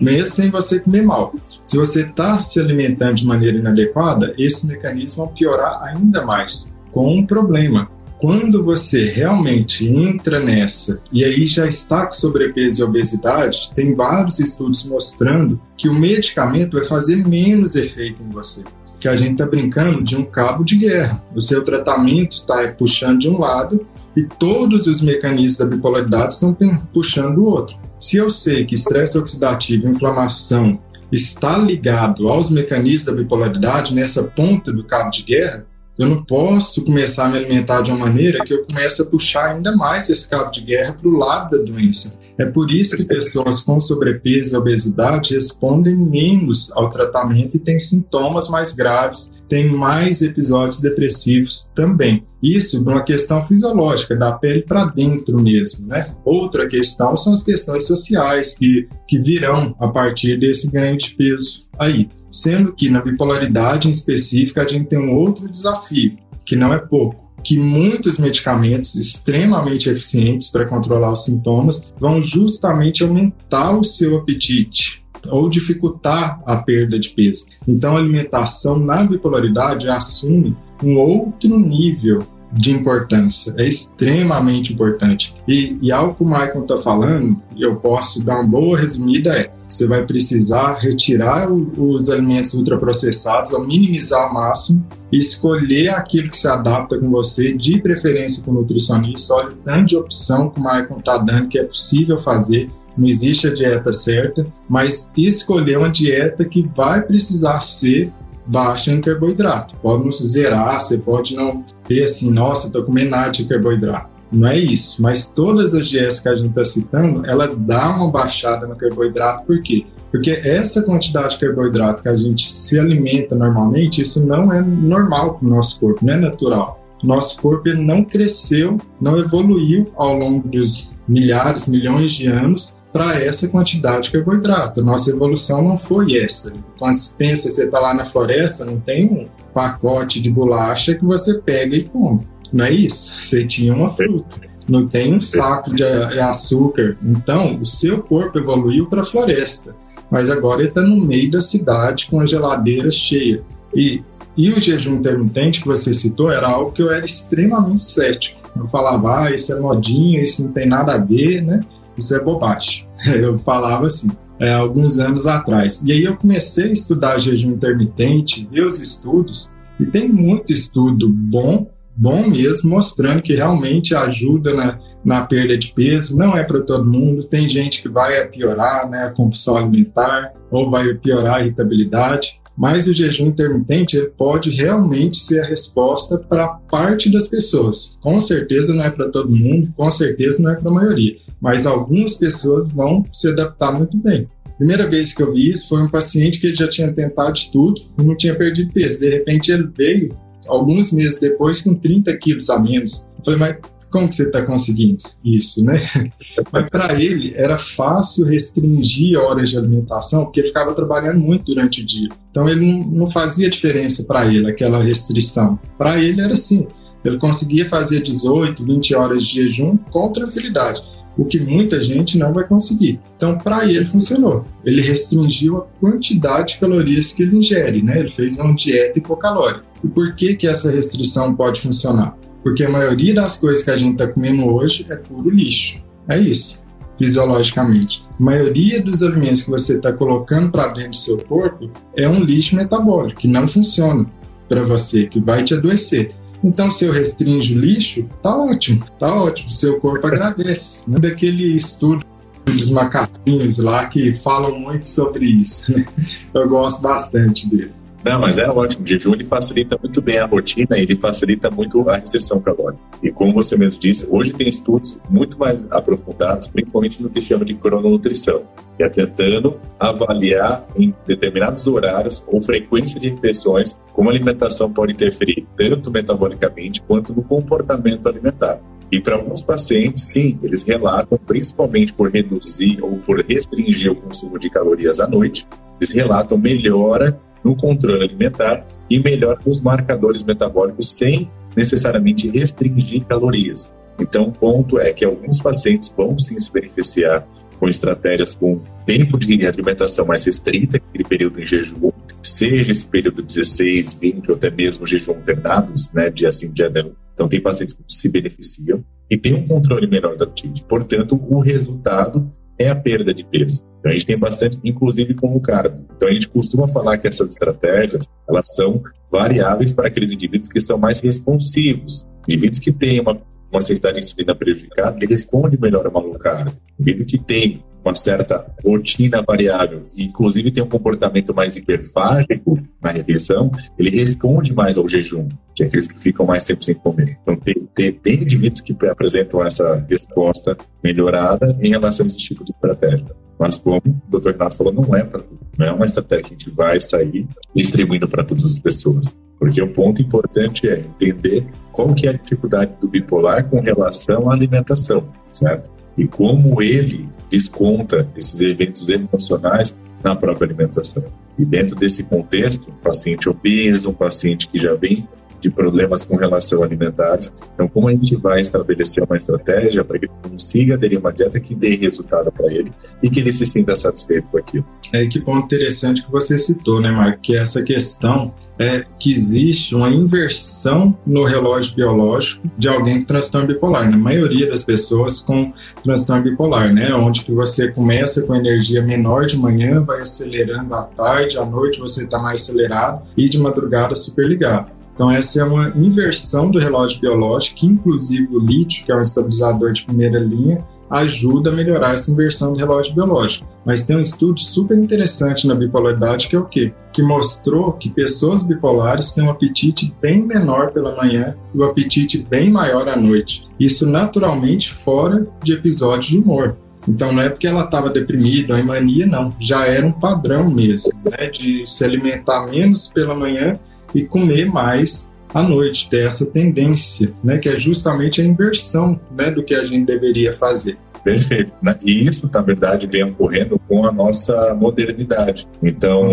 mesmo sem você comer mal. Se você está se alimentando de maneira inadequada, esse mecanismo vai piorar ainda mais, com um problema. Quando você realmente entra nessa e aí já está com sobrepeso e obesidade, tem vários estudos mostrando que o medicamento vai fazer menos efeito em você que a gente está brincando de um cabo de guerra. O seu tratamento está puxando de um lado e todos os mecanismos da bipolaridade estão puxando o outro. Se eu sei que estresse oxidativo e inflamação está ligado aos mecanismos da bipolaridade nessa ponta do cabo de guerra, eu não posso começar a me alimentar de uma maneira que eu comece a puxar ainda mais esse cabo de guerra para o lado da doença. É por isso que pessoas com sobrepeso e obesidade respondem menos ao tratamento e têm sintomas mais graves, têm mais episódios depressivos também. Isso por uma questão fisiológica, da pele para dentro mesmo, né? Outra questão são as questões sociais que, que virão a partir desse ganho de peso aí. Sendo que na bipolaridade em específica a gente tem um outro desafio, que não é pouco que muitos medicamentos extremamente eficientes para controlar os sintomas vão justamente aumentar o seu apetite ou dificultar a perda de peso. Então, a alimentação na bipolaridade assume um outro nível de importância, é extremamente importante. E, e algo que o Michael está falando, eu posso dar uma boa resumida, é você vai precisar retirar os alimentos ultraprocessados, ou minimizar ao máximo, escolher aquilo que se adapta com você, de preferência com o nutricionista. Olha o tanto de opção que o Michael está dando que é possível fazer. Não existe a dieta certa, mas escolher uma dieta que vai precisar ser baixa em carboidrato. Pode não zerar, você pode não ter assim, nossa, estou comendo nada de carboidrato. Não é isso, mas todas as dietas que a gente está citando, ela dá uma baixada no carboidrato, por quê? Porque essa quantidade de carboidrato que a gente se alimenta normalmente, isso não é normal para o nosso corpo, não é natural. Nosso corpo não cresceu, não evoluiu ao longo dos milhares, milhões de anos para essa quantidade de carboidrato. Nossa evolução não foi essa. Quando você pensa, você está lá na floresta, não tem um pacote de bolacha que você pega e come. Não é isso? Você tinha uma fruta. Não tem um saco de açúcar. Então, o seu corpo evoluiu para a floresta. Mas agora ele está no meio da cidade com a geladeira cheia. E E o jejum intermitente que você citou era algo que eu era extremamente cético. Eu falava, ah, isso é modinha, isso não tem nada a ver, né? Isso é bobagem. Eu falava assim, é, alguns anos atrás. E aí eu comecei a estudar jejum intermitente, ver os estudos, e tem muito estudo bom, bom mesmo, mostrando que realmente ajuda na, na perda de peso. Não é para todo mundo, tem gente que vai piorar né, a compulsão alimentar ou vai piorar a irritabilidade. Mas o jejum intermitente pode realmente ser a resposta para parte das pessoas. Com certeza não é para todo mundo, com certeza não é para a maioria, mas algumas pessoas vão se adaptar muito bem. Primeira vez que eu vi isso foi um paciente que já tinha tentado de tudo e não tinha perdido peso. De repente ele veio, alguns meses depois, com 30 quilos a menos. Eu falei, mas como que você está conseguindo isso, né? Mas para ele era fácil restringir horas de alimentação, porque ele ficava trabalhando muito durante o dia. Então ele não, não fazia diferença para ele aquela restrição. Para ele era assim, ele conseguia fazer 18, 20 horas de jejum com tranquilidade o que muita gente não vai conseguir. Então, para ele funcionou. Ele restringiu a quantidade de calorias que ele ingere, né? Ele fez uma dieta hipocalórica. E por que que essa restrição pode funcionar? Porque a maioria das coisas que a gente está comendo hoje é puro lixo. É isso, fisiologicamente. A maioria dos alimentos que você está colocando para dentro do seu corpo é um lixo metabólico que não funciona para você, que vai te adoecer. Então, se eu restringo o lixo, tá ótimo, tá ótimo, seu corpo agradece. Né? Daquele estudo dos macaquinhos lá que falam muito sobre isso. Né? Eu gosto bastante dele. Não, mas é ótimo. O jejum ele facilita muito bem a rotina ele facilita muito a restrição calórica. E como você mesmo disse, hoje tem estudos muito mais aprofundados, principalmente no que chama de crononutrição, que é tentando avaliar em determinados horários ou frequência de refeições como a alimentação pode interferir tanto metabolicamente quanto no comportamento alimentar. E para alguns pacientes, sim, eles relatam, principalmente por reduzir ou por restringir o consumo de calorias à noite, eles relatam melhora no controle alimentar e melhor nos marcadores metabólicos sem necessariamente restringir calorias. Então, o ponto é que alguns pacientes vão sim se beneficiar com estratégias com tempo de alimentação mais restrita, aquele período em jejum, seja esse período 16, 20 ou até mesmo jejum alternados, né, dia sim, dia não. Então, tem pacientes que se beneficiam e tem um controle menor da apetite. Portanto, o resultado é a perda de peso. Então a gente tem bastante, inclusive com o carbo. Então a gente costuma falar que essas estratégias elas são variáveis para aqueles indivíduos que são mais responsivos, indivíduos que têm uma, uma sensibilidade de insulina prejudicada, que responde melhor ao low carb, indivíduo que tem uma certa rotina variável, e inclusive tem um comportamento mais hiperfágico na refeição, ele responde mais ao jejum, que é aqueles que ficam mais tempo sem comer. Então, tem, tem, tem indivíduos que apresentam essa resposta melhorada em relação a esse tipo de estratégia. Mas como o Dr. Renato falou, não é para tudo. Não é uma estratégia que a gente vai sair distribuindo para todas as pessoas. Porque o ponto importante é entender qual que é a dificuldade do bipolar com relação à alimentação, certo? E como ele desconta esses eventos emocionais na própria alimentação. E dentro desse contexto, um paciente obeso, um paciente que já vem de problemas com relação alimentares. Então, como a gente vai estabelecer uma estratégia para que ele consiga aderir a uma dieta que dê resultado para ele e que ele se sinta satisfeito com aquilo? É que ponto interessante que você citou, né, Marco? Que essa questão é que existe uma inversão no relógio biológico de alguém com transtorno bipolar. Na maioria das pessoas com transtorno bipolar, né? Onde que você começa com energia menor de manhã, vai acelerando à tarde, à noite você está mais acelerado e de madrugada super ligado. Então, essa é uma inversão do relógio biológico, que inclusive o lítio, que é um estabilizador de primeira linha, ajuda a melhorar essa inversão do relógio biológico. Mas tem um estudo super interessante na bipolaridade que é o quê? Que mostrou que pessoas bipolares têm um apetite bem menor pela manhã e um apetite bem maior à noite. Isso naturalmente fora de episódios de humor. Então não é porque ela estava deprimida ou em mania, não. Já era um padrão mesmo, né? De se alimentar menos pela manhã e comer mais à noite, ter essa tendência, né, que é justamente a inversão né, do que a gente deveria fazer. Perfeito. Né? E isso, na verdade, vem ocorrendo com a nossa modernidade. Então,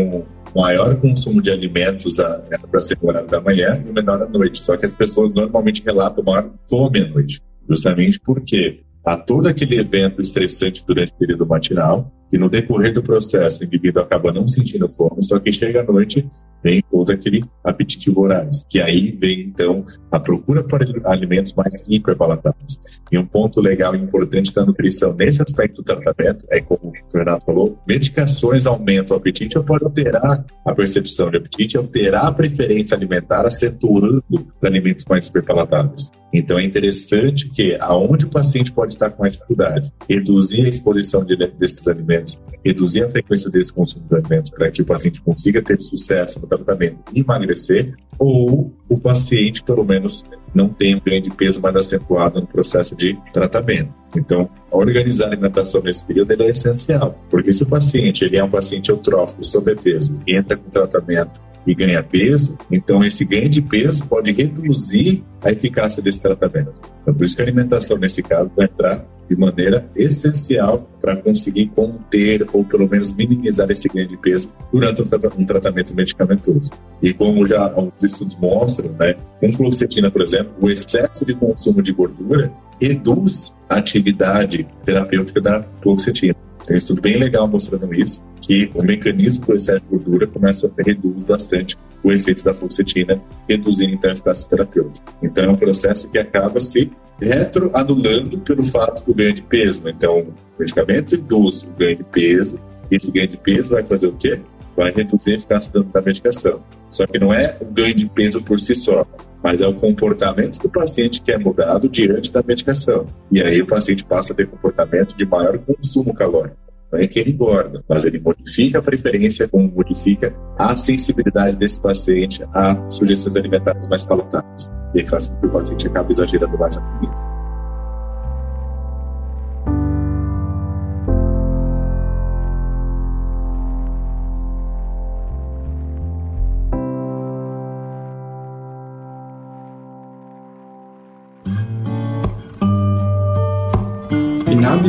o maior consumo de alimentos era para ser no horário da manhã e o menor à noite. Só que as pessoas normalmente relatam maior fome à noite. Justamente porque a todo aquele evento estressante durante o período matinal, que no decorrer do processo o indivíduo acaba não sentindo fome, só que chega à noite vem todo aquele apetite voraz, que aí vem então a procura por alimentos mais hiperpalatáveis. E um ponto legal e importante da nutrição nesse aspecto do tratamento é, como o Renato falou, medicações aumentam o apetite ou podem alterar a percepção de apetite, alterar a preferência alimentar, acentuando alimentos mais hiperpalatáveis. Então é interessante que aonde o paciente pode estar com mais dificuldade, reduzir a exposição de, desses alimentos, reduzir a frequência desse consumo de alimentos para que o paciente consiga ter sucesso no tratamento e emagrecer, ou o paciente, pelo menos, não tem um ganho de peso mais acentuado no processo de tratamento. Então, organizar a alimentação nesse período é essencial, porque se o paciente ele é um paciente eutrófico, sobrepeso, entra com tratamento e ganha peso, então esse ganho de peso pode reduzir a eficácia desse tratamento. Então, por isso que a alimentação, nesse caso, vai entrar de maneira essencial para conseguir conter ou pelo menos minimizar esse ganho de peso durante um tratamento medicamentoso. E como já alguns estudos mostram, né, com fluoxetina, por exemplo, o excesso de consumo de gordura reduz a atividade terapêutica da fluoxetina. Tem um estudo bem legal mostrando isso, que o mecanismo do excesso de gordura começa a reduzir bastante o efeito da fluoxetina, reduzindo então a eficácia terapêutica. Então é um processo que acaba se retroanulando pelo fato do ganho de peso. Então, o medicamento reduz o ganho de peso, esse ganho de peso vai fazer o quê? Vai reduzir a eficácia da medicação. Só que não é o ganho de peso por si só, mas é o comportamento do paciente que é mudado diante da medicação. E aí o paciente passa a ter comportamento de maior consumo calórico. Não é que ele engorda, mas ele modifica a preferência, como modifica a sensibilidade desse paciente a sugestões alimentares mais palatáveis. E faz com que o paciente acabe exagerando mais a comida.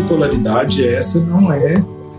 Bipolaridade essa não é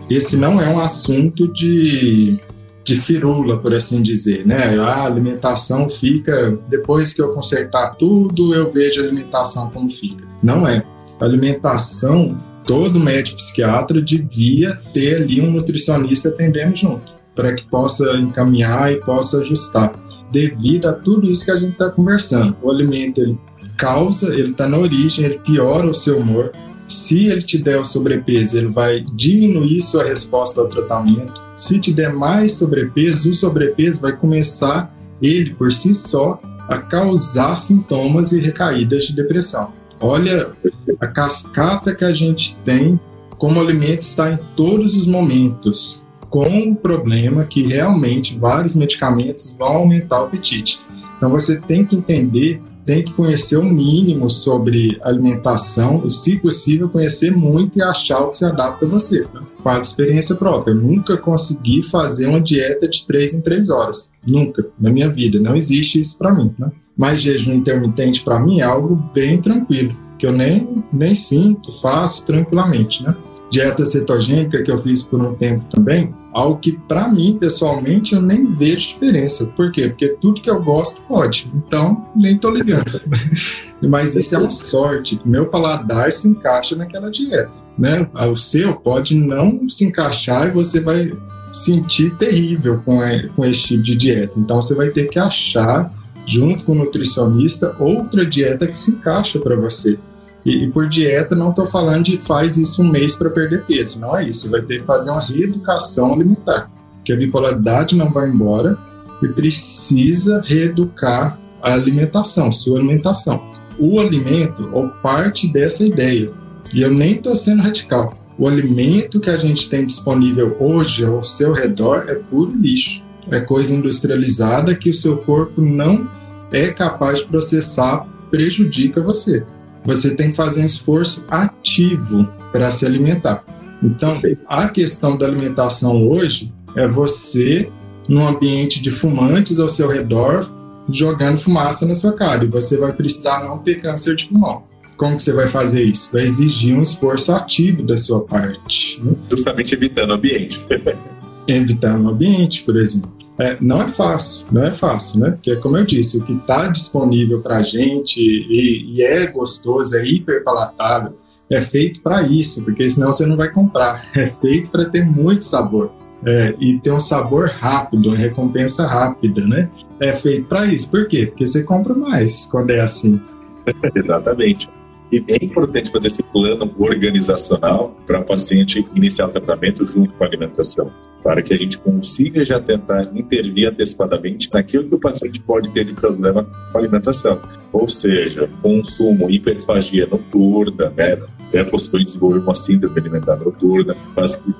esse não é um assunto de, de firula, por assim dizer, né? A alimentação fica depois que eu consertar tudo, eu vejo a alimentação como fica. Não é. A alimentação, todo médico psiquiatra devia ter ali um nutricionista atendendo junto, para que possa encaminhar e possa ajustar, devido a tudo isso que a gente está conversando. O alimento ele causa, ele está na origem, ele piora o seu humor, se ele te der o sobrepeso, ele vai diminuir sua resposta ao tratamento. Se te der mais sobrepeso, o sobrepeso vai começar, ele por si só, a causar sintomas e recaídas de depressão. Olha a cascata que a gente tem, como o alimento está em todos os momentos, com o problema que realmente vários medicamentos vão aumentar o apetite. Então você tem que entender tem que conhecer o mínimo sobre alimentação e, se possível, conhecer muito e achar o que se adapta a você. Né? Falo experiência própria. Eu nunca consegui fazer uma dieta de três em três horas. Nunca, na minha vida. Não existe isso para mim. Né? Mas jejum intermitente, para mim, é algo bem tranquilo, que eu nem, nem sinto, faço tranquilamente. Né? Dieta cetogênica, que eu fiz por um tempo também, Algo que, para mim, pessoalmente, eu nem vejo diferença. Por quê? Porque tudo que eu gosto pode. Então, nem tô ligando. Mas isso é uma sorte. Meu paladar se encaixa naquela dieta. Né? O seu pode não se encaixar e você vai sentir terrível com, a, com esse tipo de dieta. Então, você vai ter que achar, junto com o nutricionista, outra dieta que se encaixa para você. E, por dieta não estou falando de faz isso um mês para perder peso, não é isso. Você vai ter que fazer uma reeducação alimentar, porque a bipolaridade não vai embora e precisa reeducar a alimentação, sua alimentação. O alimento, ou parte dessa ideia, e eu nem estou sendo radical, o alimento que a gente tem disponível hoje ao seu redor é puro lixo. É coisa industrializada que o seu corpo não é capaz de processar, prejudica você você tem que fazer um esforço ativo para se alimentar. Então, a questão da alimentação hoje é você, num ambiente de fumantes ao seu redor, jogando fumaça na sua cara. E você vai precisar não ter câncer de pulmão. Como que você vai fazer isso? Vai exigir um esforço ativo da sua parte. Né? Justamente evitando o ambiente. evitando o ambiente, por exemplo. É, não é fácil, não é fácil, né? Porque, como eu disse, o que está disponível para a gente e, e, é gostoso, é hiper palatável, é feito para isso, porque senão você não vai comprar. É feito para ter muito sabor. É, e ter um sabor rápido, uma recompensa rápida, né? É feito para isso. Por quê? Porque você compra mais quando é assim. Exatamente. E é importante fazer esse plano organizacional para o paciente iniciar o tratamento junto com a alimentação, para que a gente consiga já tentar intervir antecipadamente naquilo que o paciente pode ter de problema com a alimentação. Ou seja, consumo, hiperfagia noturna, né? É possível desenvolver uma síndrome alimentar noturna,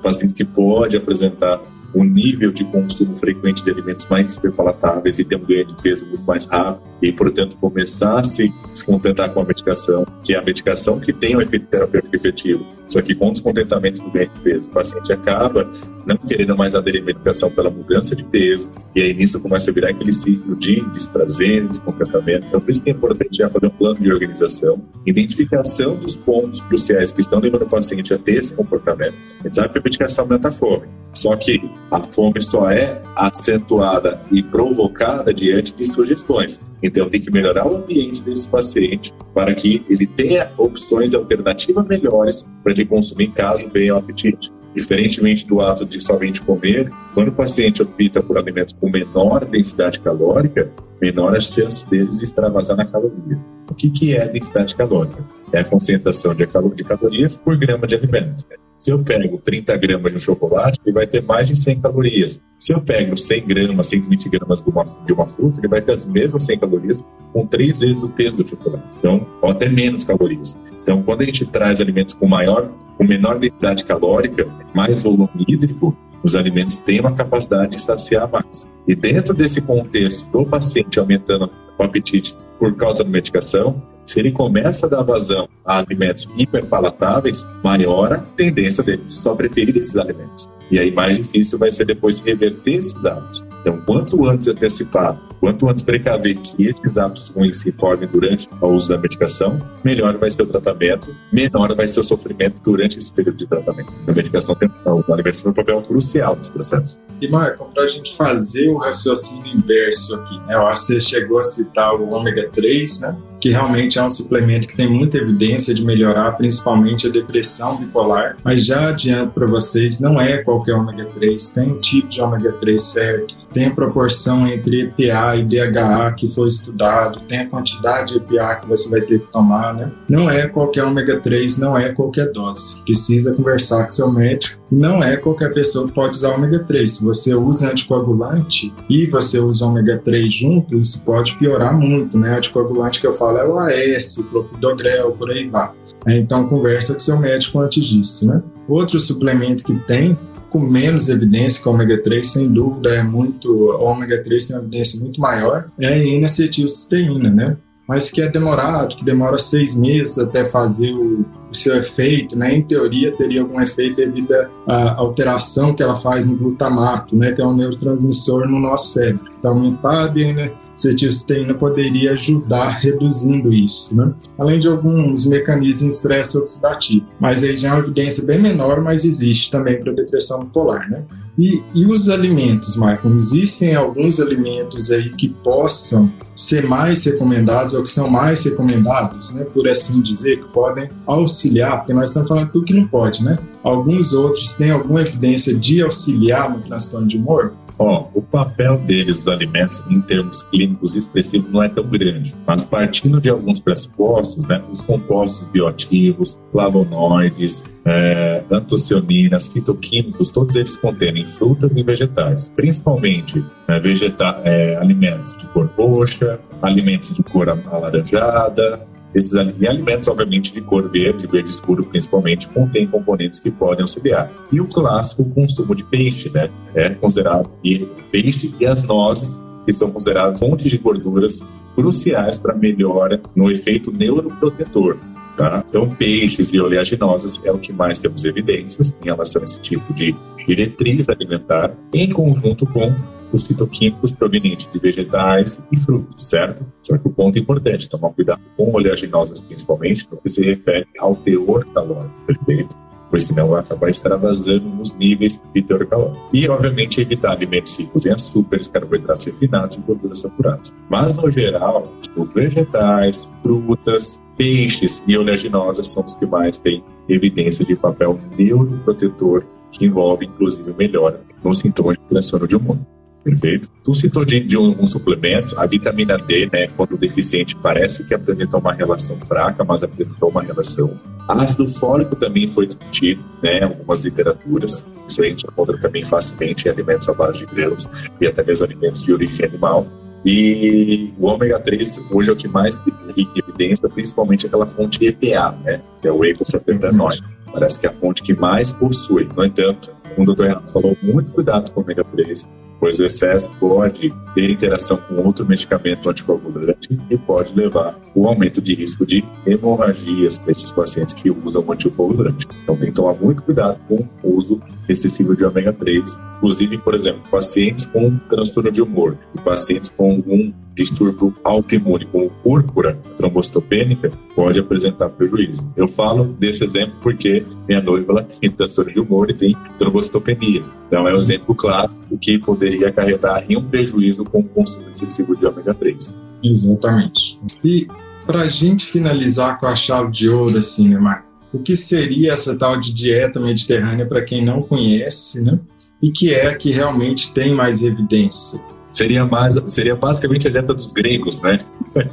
pacientes que pode apresentar um nível de consumo frequente de alimentos mais superpalatáveis e ter um ganho de peso muito mais rápido e, portanto, começar a se descontentar com a medicação, que é a medicação que tem um efeito terapêutico efetivo. Só que com descontentamento do ganho de peso, o paciente acaba não querendo mais aderir à medicação pela mudança de peso e aí nisso começa a virar aquele ciclo de desprazer, descontentamento. Então, por isso que é importante já fazer um plano de organização, identificação dos pontos cruciais que estão levando o paciente a ter esse comportamento. A gente sabe que a medicação aumenta a fome, só que a fome só é acentuada e provocada diante de sugestões. Então, tem que melhorar o ambiente desse paciente para que ele tenha opções alternativas melhores para ele consumir caso venha o apetite. Diferentemente do ato de somente comer, quando o paciente opta por alimentos com menor densidade calórica, menor as chances deles extravasar na caloria. O que, que é densidade calórica? É a concentração de calorias por grama de alimento. Se eu pego 30 gramas de um chocolate, ele vai ter mais de 100 calorias. Se eu pego 100 gramas, 120 gramas de uma, de uma fruta, ele vai ter as mesmas 100 calorias com três vezes o peso do chocolate. Então, ou até menos calorias. Então, quando a gente traz alimentos com maior, com menor densidade calórica, mais volume hídrico, os alimentos têm uma capacidade de saciar mais. E dentro desse contexto do paciente aumentando o apetite por causa da medicação, se ele começa a dar vazão a alimentos hiperpalatáveis, maior a tendência dele só preferir esses alimentos. E aí mais difícil vai ser depois reverter esses hábitos. Então, quanto antes antecipar, quanto antes precaver que esses hábitos ruins se formem durante o uso da medicação, melhor vai ser o tratamento, menor vai ser o sofrimento durante esse período de tratamento. A medicação tem, a alimentação tem um papel crucial nesse processo. E, Marco, para a gente fazer o raciocínio inverso aqui, né? eu acho que você chegou a citar o ômega 3, né? Que realmente é um suplemento que tem muita evidência de melhorar principalmente a depressão bipolar, mas já adianto para vocês, não é qualquer ômega 3, tem um tipo de ômega 3 certo, tem a proporção entre EPA e DHA que foi estudado, tem a quantidade de EPA que você vai ter que tomar, né? Não é qualquer ômega 3, não é qualquer dose. Precisa conversar com seu médico. Não é qualquer pessoa que pode usar ômega 3. Se você usa anticoagulante e você usa ômega 3 junto, isso pode piorar muito, né? Anticoagulante que eu falo é o AS, o clopidogrel, por aí vai. Então conversa com seu médico antes disso, né? Outro suplemento que tem com menos evidência que o ômega 3, sem dúvida, é muito. O ômega 3 tem uma evidência muito maior, é a N-acetilcisteína, né? Mas que é demorado, que demora seis meses até fazer o, o seu efeito, né? Em teoria, teria algum efeito devido à alteração que ela faz no glutamato, né? Que é um neurotransmissor no nosso cérebro, que está aumentado e né? Cetilcisteína poderia ajudar reduzindo isso, né? Além de alguns mecanismos de estresse oxidativo. Mas aí já é uma evidência bem menor, mas existe também para depressão bipolar, né? E, e os alimentos, Michael? Existem alguns alimentos aí que possam ser mais recomendados ou que são mais recomendados, né, por assim dizer, que podem auxiliar, porque nós estamos falando tudo que não pode, né? Alguns outros têm alguma evidência de auxiliar no transtorno de humor? Ó, o papel deles, dos alimentos, em termos clínicos expressivos, não é tão grande. Mas partindo de alguns pressupostos, né, os compostos bioativos, flavonoides, é, antocianinas, fitoquímicos, todos eles contêm frutas e vegetais, principalmente né, vegeta é, alimentos de cor roxa, alimentos de cor alaranjada, esses alimentos, obviamente, de cor verde, verde escuro principalmente, contêm componentes que podem auxiliar. E o clássico consumo de peixe, né? É considerado e peixe e as nozes, que são consideradas fontes de gorduras cruciais para melhora no efeito neuroprotetor. Tá? Então, peixes e oleaginosas é o que mais temos evidências em relação a esse tipo de diretriz alimentar, em conjunto com os fitoquímicos provenientes de vegetais e frutos, certo? Só que o ponto importante, tomar cuidado com oleaginosas principalmente, porque se refere ao teor calórico, perfeito? Pois senão vai acabar extravasando nos níveis de teor calórico. E, obviamente, evitar alimentos ricos em açúcares, carboidratos refinados e gorduras saturadas. Mas, no geral, os vegetais, frutas, Peixes e oleaginosas são os que mais têm evidência de papel neuroprotetor, que envolve, inclusive, melhora nos sintomas de transtorno de humor. Perfeito. Tu citou de, de um, um, suplemento, a vitamina D, né, quando deficiente, parece que apresentou uma relação fraca, mas apresentou uma relação. Ácido fólico também foi discutido, né, algumas literaturas. Isso a gente encontra também facilmente em alimentos à base de grãos e até mesmo alimentos de origem animal. E o ômega 3 hoje é o que mais rica evidência, principalmente aquela fonte EPA, né, que é o eicosapentaenoide. Parece que é a fonte que mais possui. No entanto, o Dr. Renato falou, muito cuidado com o ômega 3, pois o excesso pode ter interação com outro medicamento anticoagulante e pode levar ao aumento de risco de hemorragias para esses pacientes que usam anticoagulante. Então tem que tomar muito cuidado com o uso excessivo de ômega 3. Inclusive, por exemplo, pacientes com transtorno de humor e pacientes com algum distúrbio autoimune, como púrpura trombocitopênica, pode apresentar prejuízo. Eu falo desse exemplo porque minha noiva ela tem transtorno de humor e tem trombocitopenia. Então é um exemplo clássico que poderia acarretar em um prejuízo com o consumo excessivo de ômega 3. Exatamente. E para a gente finalizar com a chave de ouro, assim, né, Marco? O que seria essa tal de dieta mediterrânea para quem não conhece, né? E que é a que realmente tem mais evidência? Seria, mais, seria basicamente a dieta dos gregos, né?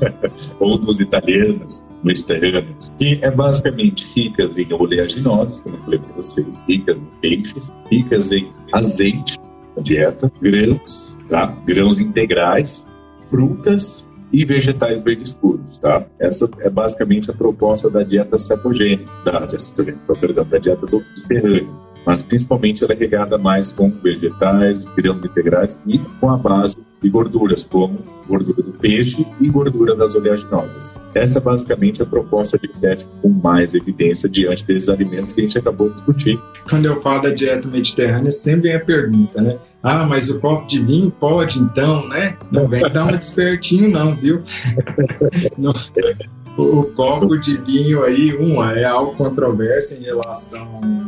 Ou dos italianos, mediterrâneos, que é basicamente ricas em oleaginosas, como eu falei para vocês, ricas em peixes, ricas em azeite, a dieta, grãos, tá? grãos integrais, frutas e vegetais verdes escuros, tá? Essa é basicamente a proposta da dieta cetogênica, da, perdão, da dieta do Mediterrâneo mas principalmente ela é regada mais com vegetais, grãos integrais e com a base de gorduras, como gordura do peixe e gordura das oleaginosas. Essa é basicamente a proposta dietética com mais evidência diante desses alimentos que a gente acabou de discutir. Quando eu falo da dieta mediterrânea, sempre vem a pergunta, né? Ah, mas o copo de vinho pode então, né? Não vem dar uma despertinho não, viu? não, o copo de vinho aí, um, é algo controverso em relação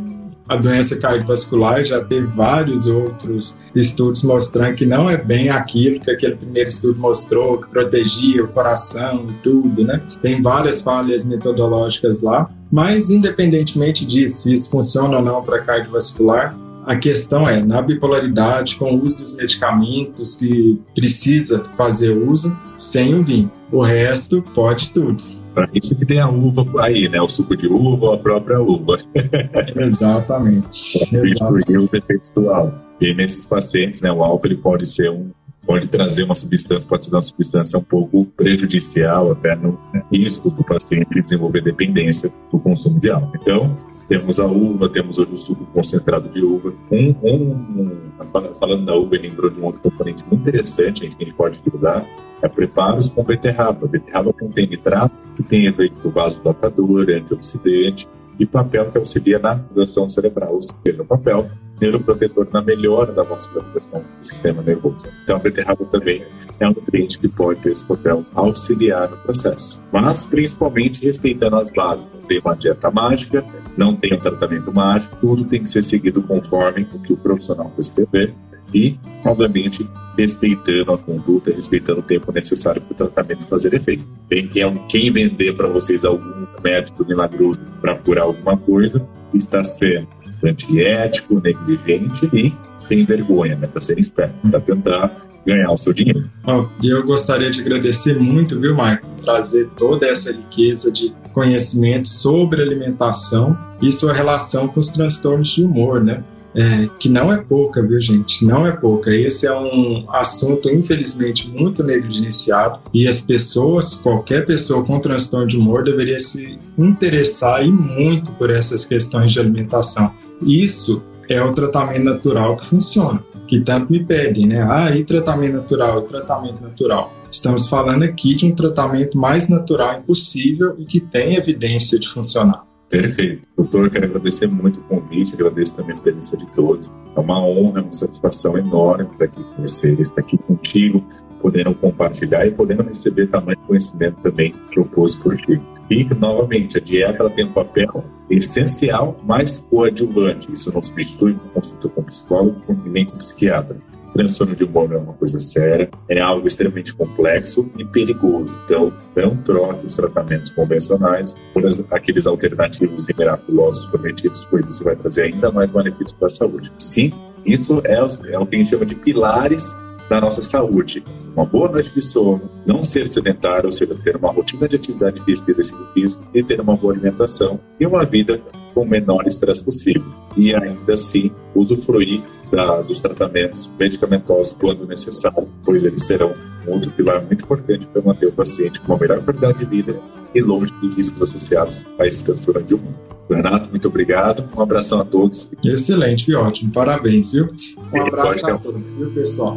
a doença cardiovascular já teve vários outros estudos mostrando que não é bem aquilo que aquele primeiro estudo mostrou, que protegia o coração e tudo, né? Tem várias falhas metodológicas lá, mas independentemente disso, se isso funciona ou não para cardiovascular, a questão é, na bipolaridade, com o uso dos medicamentos que precisa fazer uso, sem o vinho. O resto pode tudo. Para isso que tem a uva aí, né? O suco de uva ou a própria uva. Exatamente. Para substituir os efeitos do álcool. E nesses pacientes, né, o álcool ele pode ser um pode trazer uma substância, pode ser uma substância um pouco prejudicial, até no risco do paciente desenvolver dependência do consumo de álcool. Então, temos a uva, temos hoje o suco concentrado de uva. Um, um, falando da ele lembrou de um outro componente muito interessante que a gente pode estudar, é preparos com beterraba. A beterraba contém nitrato, que tem efeito vasodilatador, antioxidante, e papel que auxilia na ativação cerebral, ou seja, o papel neuroprotetor na melhora da vascularização do sistema nervoso. Então, a beterraba também é um nutriente que pode ter esse papel auxiliar no processo. Mas, principalmente, respeitando as bases. Não tem uma dieta mágica, não tem um tratamento mágico, tudo tem que ser seguido conforme o que o profissional prescrever e, obviamente, respeitando a conduta, respeitando o tempo necessário para o tratamento fazer efeito. Tem quem, quem vender para vocês algum método milagroso para curar alguma coisa está sendo antiético, negligente e sem vergonha, né? Está sendo esperto para tentar ganhar o seu dinheiro. E eu gostaria de agradecer muito, viu, Michael, trazer toda essa riqueza de conhecimento sobre alimentação e sua relação com os transtornos de humor, né? É, que não é pouca, viu, gente? Não é pouca. Esse é um assunto, infelizmente, muito negligenciado e as pessoas, qualquer pessoa com transtorno de humor, deveria se interessar e muito por essas questões de alimentação. Isso é o tratamento natural que funciona, que tanto me pedem, né? Ah, e tratamento natural, e tratamento natural. Estamos falando aqui de um tratamento mais natural impossível e que tem evidência de funcionar. Perfeito. Doutor, quero agradecer muito o convite, agradeço também a presença de todos. É uma honra, uma satisfação enorme estar aqui com você, estar aqui contigo, podendo compartilhar e podendo receber tamanho conhecimento também proposto por ti. E, novamente, a dieta ela tem um papel essencial, mas coadjuvante. Isso não substitui consulta com psicólogo nem com psiquiatra. transtorno de humor é uma coisa séria, é algo extremamente complexo e perigoso. Então, não troque os tratamentos convencionais por aqueles alternativos e miraculosos prometidos, pois isso vai trazer ainda mais benefícios para a saúde. Sim, isso é, é o que a gente chama de pilares da nossa saúde. Uma boa noite de sono, não ser sedentário, ou seja, ter uma rotina de atividade física e exercício físico e ter uma boa alimentação e uma vida com o menor estresse possível. E ainda assim, usufruir da, dos tratamentos medicamentosos quando necessário, pois eles serão um outro pilar muito importante para manter o paciente com uma melhor qualidade de vida e longe de riscos associados a esse transtorno de humor. Renato, muito obrigado. Um abração a todos. Excelente, ótimo. Parabéns, viu? Um abraço a todos, viu, pessoal?